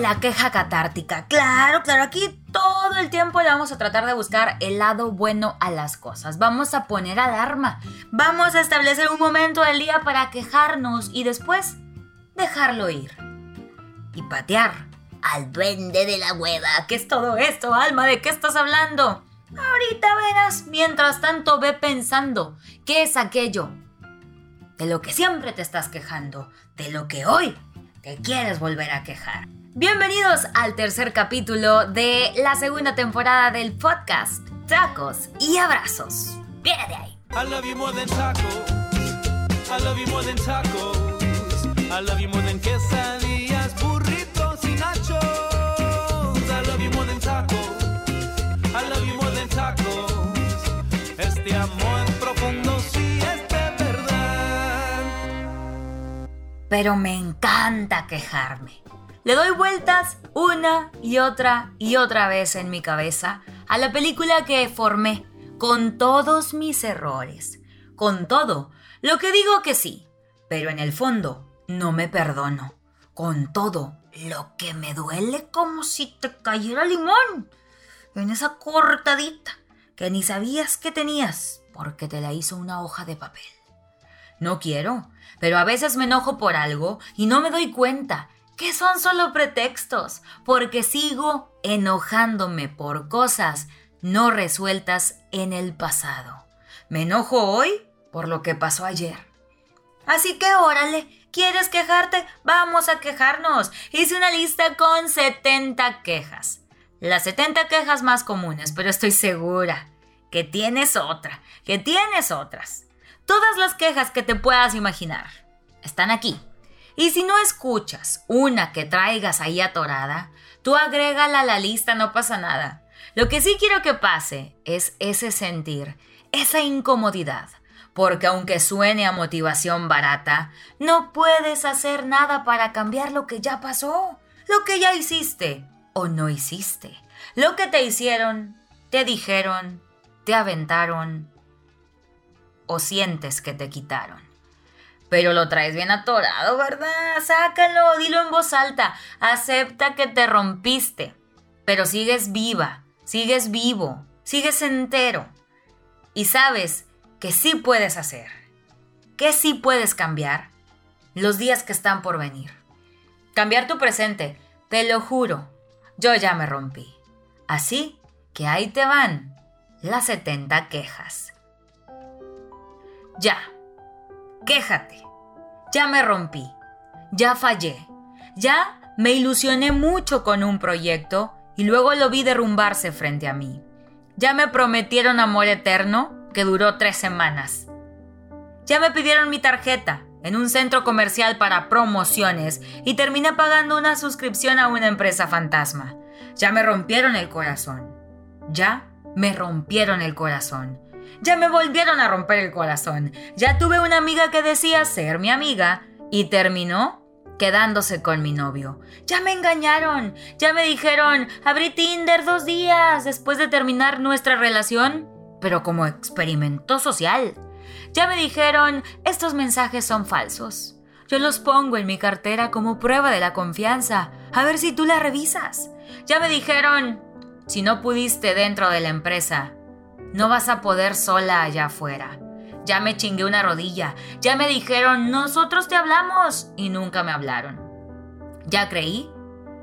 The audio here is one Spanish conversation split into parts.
la queja catártica. Claro, claro, aquí todo el tiempo le vamos a tratar de buscar el lado bueno a las cosas. Vamos a poner alarma. Vamos a establecer un momento del día para quejarnos y después dejarlo ir. Y patear al duende de la hueva. ¿Qué es todo esto, Alma? ¿De qué estás hablando? Ahorita verás. Mientras tanto, ve pensando. ¿Qué es aquello? De lo que siempre te estás quejando. De lo que hoy te quieres volver a quejar. Bienvenidos al tercer capítulo de la segunda temporada del podcast Tacos y Abrazos. Viene de ahí. I love you more than tacos. I love you more than tacos. I love you more than quesadillas, burritos y nachos. I love you more than tacos. I love you more than tacos. Este amor profundo sí es de verdad. Pero me encanta quejarme. Le doy vueltas una y otra y otra vez en mi cabeza a la película que formé, con todos mis errores, con todo lo que digo que sí, pero en el fondo no me perdono, con todo lo que me duele como si te cayera limón en esa cortadita que ni sabías que tenías porque te la hizo una hoja de papel. No quiero, pero a veces me enojo por algo y no me doy cuenta que son solo pretextos, porque sigo enojándome por cosas no resueltas en el pasado. Me enojo hoy por lo que pasó ayer. Así que órale, ¿quieres quejarte? Vamos a quejarnos. Hice una lista con 70 quejas. Las 70 quejas más comunes, pero estoy segura que tienes otra, que tienes otras. Todas las quejas que te puedas imaginar están aquí y si no escuchas una que traigas ahí atorada, tú agrégala a la lista, no pasa nada. Lo que sí quiero que pase es ese sentir, esa incomodidad, porque aunque suene a motivación barata, no puedes hacer nada para cambiar lo que ya pasó, lo que ya hiciste o no hiciste, lo que te hicieron, te dijeron, te aventaron o sientes que te quitaron. Pero lo traes bien atorado, ¿verdad? Sácalo, dilo en voz alta. Acepta que te rompiste. Pero sigues viva, sigues vivo, sigues entero. Y sabes que sí puedes hacer, que sí puedes cambiar los días que están por venir. Cambiar tu presente, te lo juro, yo ya me rompí. Así que ahí te van las 70 quejas. Ya quéjate. Ya me rompí, ya fallé, ya me ilusioné mucho con un proyecto y luego lo vi derrumbarse frente a mí. Ya me prometieron amor eterno que duró tres semanas. Ya me pidieron mi tarjeta en un centro comercial para promociones y terminé pagando una suscripción a una empresa fantasma. Ya me rompieron el corazón. Ya me rompieron el corazón. Ya me volvieron a romper el corazón. Ya tuve una amiga que decía ser mi amiga y terminó quedándose con mi novio. Ya me engañaron. Ya me dijeron, abrí Tinder dos días después de terminar nuestra relación, pero como experimento social. Ya me dijeron, estos mensajes son falsos. Yo los pongo en mi cartera como prueba de la confianza, a ver si tú la revisas. Ya me dijeron, si no pudiste dentro de la empresa, no vas a poder sola allá afuera. Ya me chingué una rodilla. Ya me dijeron, nosotros te hablamos. Y nunca me hablaron. Ya creí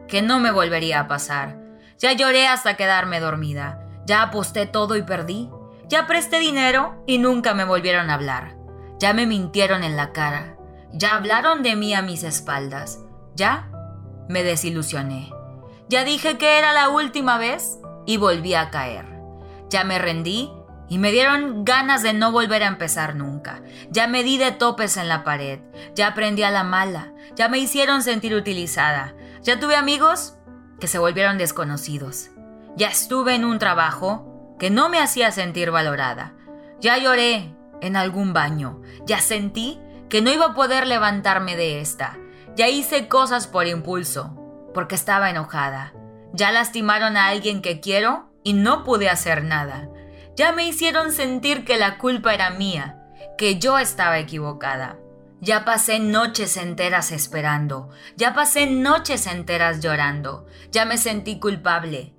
que no me volvería a pasar. Ya lloré hasta quedarme dormida. Ya aposté todo y perdí. Ya presté dinero y nunca me volvieron a hablar. Ya me mintieron en la cara. Ya hablaron de mí a mis espaldas. Ya me desilusioné. Ya dije que era la última vez y volví a caer. Ya me rendí y me dieron ganas de no volver a empezar nunca. Ya me di de topes en la pared. Ya aprendí a la mala. Ya me hicieron sentir utilizada. Ya tuve amigos que se volvieron desconocidos. Ya estuve en un trabajo que no me hacía sentir valorada. Ya lloré en algún baño. Ya sentí que no iba a poder levantarme de esta. Ya hice cosas por impulso, porque estaba enojada. Ya lastimaron a alguien que quiero y no pude hacer nada. Ya me hicieron sentir que la culpa era mía, que yo estaba equivocada. Ya pasé noches enteras esperando, ya pasé noches enteras llorando, ya me sentí culpable,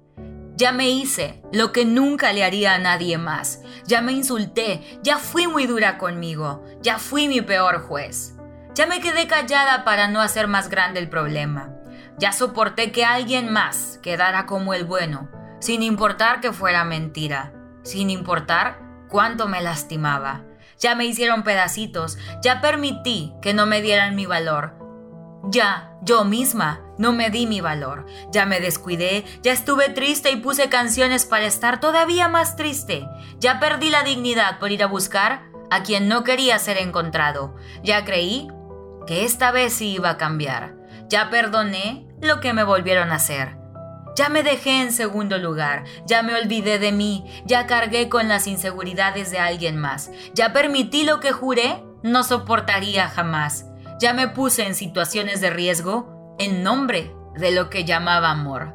ya me hice lo que nunca le haría a nadie más, ya me insulté, ya fui muy dura conmigo, ya fui mi peor juez, ya me quedé callada para no hacer más grande el problema, ya soporté que alguien más quedara como el bueno, sin importar que fuera mentira, sin importar cuánto me lastimaba. Ya me hicieron pedacitos, ya permití que no me dieran mi valor. Ya, yo misma, no me di mi valor, ya me descuidé, ya estuve triste y puse canciones para estar todavía más triste, ya perdí la dignidad por ir a buscar a quien no quería ser encontrado, ya creí que esta vez sí iba a cambiar, ya perdoné lo que me volvieron a hacer. Ya me dejé en segundo lugar, ya me olvidé de mí, ya cargué con las inseguridades de alguien más, ya permití lo que juré no soportaría jamás, ya me puse en situaciones de riesgo en nombre de lo que llamaba amor.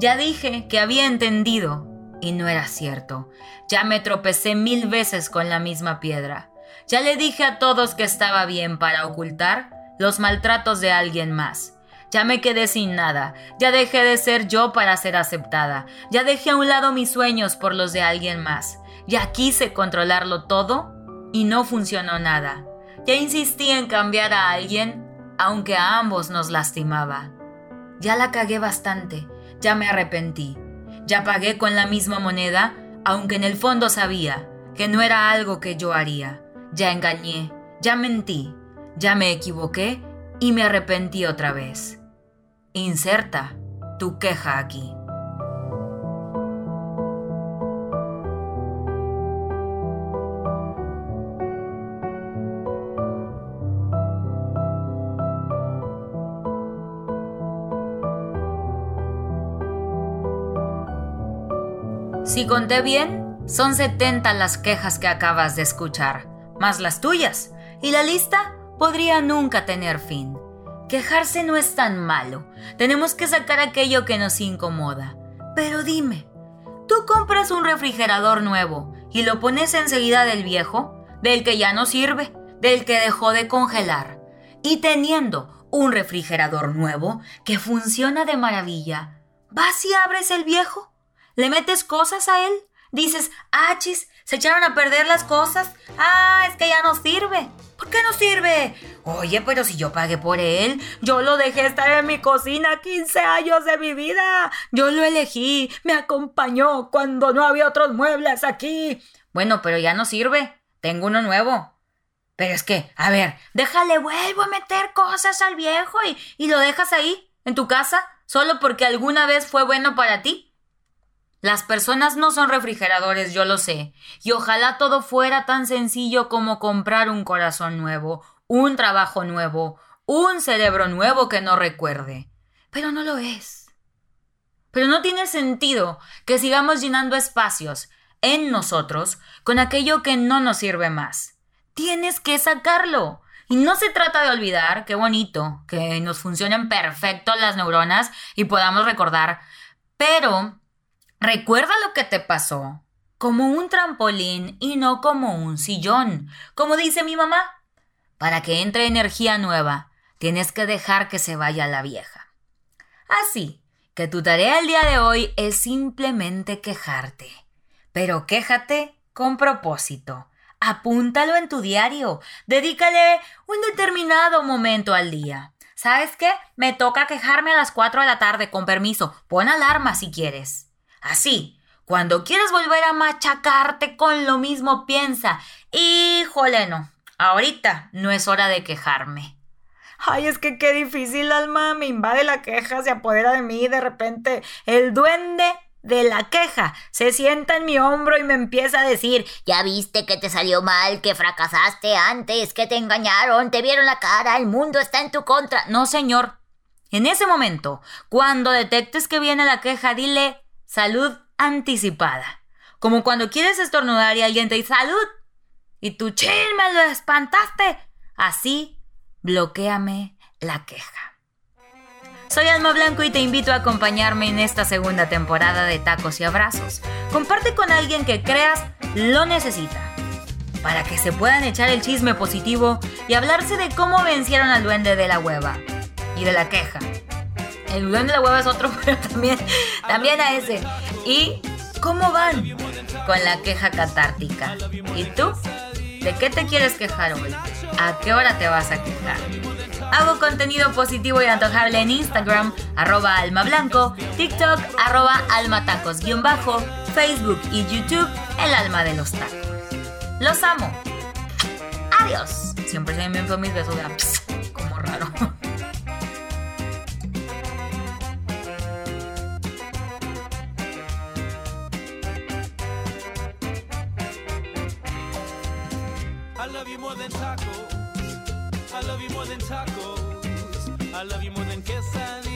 Ya dije que había entendido y no era cierto. Ya me tropecé mil veces con la misma piedra. Ya le dije a todos que estaba bien para ocultar los maltratos de alguien más. Ya me quedé sin nada, ya dejé de ser yo para ser aceptada, ya dejé a un lado mis sueños por los de alguien más, ya quise controlarlo todo y no funcionó nada. Ya insistí en cambiar a alguien, aunque a ambos nos lastimaba. Ya la cagué bastante, ya me arrepentí, ya pagué con la misma moneda, aunque en el fondo sabía que no era algo que yo haría. Ya engañé, ya mentí, ya me equivoqué y me arrepentí otra vez. Inserta tu queja aquí. Si conté bien, son 70 las quejas que acabas de escuchar, más las tuyas, y la lista podría nunca tener fin. Quejarse no es tan malo. Tenemos que sacar aquello que nos incomoda. Pero dime, ¿tú compras un refrigerador nuevo y lo pones enseguida del viejo, del que ya no sirve, del que dejó de congelar? Y teniendo un refrigerador nuevo que funciona de maravilla, ¿vas y abres el viejo? ¿Le metes cosas a él? Dices, achis, se echaron a perder las cosas. Ah, es que ya no sirve. ¿Por qué no sirve? Oye, pero si yo pagué por él, yo lo dejé estar en mi cocina 15 años de mi vida. Yo lo elegí, me acompañó cuando no había otros muebles aquí. Bueno, pero ya no sirve. Tengo uno nuevo. Pero es que, a ver, déjale, vuelvo a meter cosas al viejo y, y lo dejas ahí, en tu casa, solo porque alguna vez fue bueno para ti. Las personas no son refrigeradores, yo lo sé, y ojalá todo fuera tan sencillo como comprar un corazón nuevo, un trabajo nuevo, un cerebro nuevo que no recuerde. Pero no lo es. Pero no tiene sentido que sigamos llenando espacios en nosotros con aquello que no nos sirve más. Tienes que sacarlo. Y no se trata de olvidar, qué bonito, que nos funcionen perfecto las neuronas y podamos recordar, pero Recuerda lo que te pasó, como un trampolín y no como un sillón, como dice mi mamá. Para que entre energía nueva, tienes que dejar que se vaya la vieja. Así que tu tarea el día de hoy es simplemente quejarte. Pero quéjate con propósito. Apúntalo en tu diario. Dedícale un determinado momento al día. ¿Sabes qué? Me toca quejarme a las 4 de la tarde, con permiso. Pon alarma si quieres. Así, cuando quieres volver a machacarte con lo mismo, piensa, híjole, no, ahorita no es hora de quejarme. Ay, es que qué difícil, alma, me invade la queja, se apodera de mí de repente el duende de la queja se sienta en mi hombro y me empieza a decir, ya viste que te salió mal, que fracasaste antes, que te engañaron, te vieron la cara, el mundo está en tu contra. No, señor. En ese momento, cuando detectes que viene la queja, dile, Salud anticipada. Como cuando quieres estornudar y alguien te dice salud. Y tú, chin, me lo espantaste. Así, bloqueame la queja. Soy Alma Blanco y te invito a acompañarme en esta segunda temporada de Tacos y Abrazos. Comparte con alguien que creas lo necesita. para que se puedan echar el chisme positivo y hablarse de cómo vencieron al duende de la hueva y de la queja. El duende de la hueva es otro, pero también, también a ese. ¿Y cómo van con la queja catártica? ¿Y tú? ¿De qué te quieres quejar hoy? ¿A qué hora te vas a quejar? Hago contenido positivo y antojable en Instagram, arroba almablanco, TikTok, arroba almatacos bajo, Facebook y YouTube, el alma de los tacos. Los amo. Adiós. Siempre se me envío mis besos de I love you more than tacos. I love you more than quesadillas.